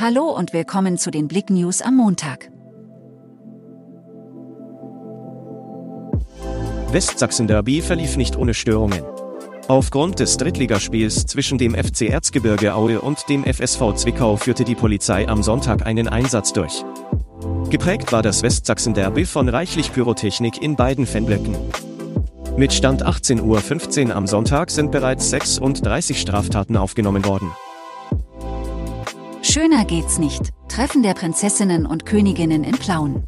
Hallo und willkommen zu den Blick News am Montag. Westsachsen-Derby verlief nicht ohne Störungen. Aufgrund des Drittligaspiels zwischen dem FC Erzgebirge Aue und dem FSV Zwickau führte die Polizei am Sonntag einen Einsatz durch. Geprägt war das Westsachsen-Derby von reichlich Pyrotechnik in beiden Fanblöcken. Mit Stand 18.15 Uhr am Sonntag sind bereits 36 Straftaten aufgenommen worden. Schöner geht's nicht. Treffen der Prinzessinnen und Königinnen in Plauen.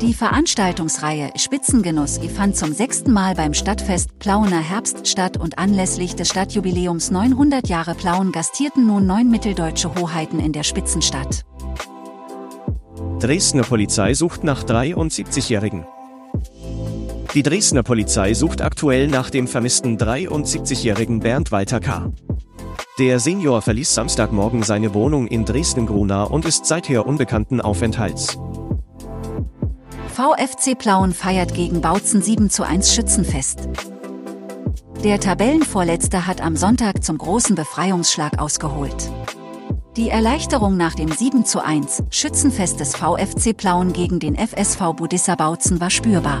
Die Veranstaltungsreihe Spitzengenuss fand zum sechsten Mal beim Stadtfest Plauener Herbst statt und anlässlich des Stadtjubiläums 900 Jahre Plauen gastierten nun neun mitteldeutsche Hoheiten in der Spitzenstadt. Dresdner Polizei sucht nach 73-Jährigen. Die Dresdner Polizei sucht aktuell nach dem vermissten 73-jährigen Bernd Walter K. Der Senior verließ Samstagmorgen seine Wohnung in Dresden-Grunau und ist seither unbekannten Aufenthalts. VfC Plauen feiert gegen Bautzen 7 zu 1 Schützenfest. Der Tabellenvorletzte hat am Sonntag zum großen Befreiungsschlag ausgeholt. Die Erleichterung nach dem 7 zu 1 Schützenfest des VfC Plauen gegen den FSV Budissa Bautzen war spürbar.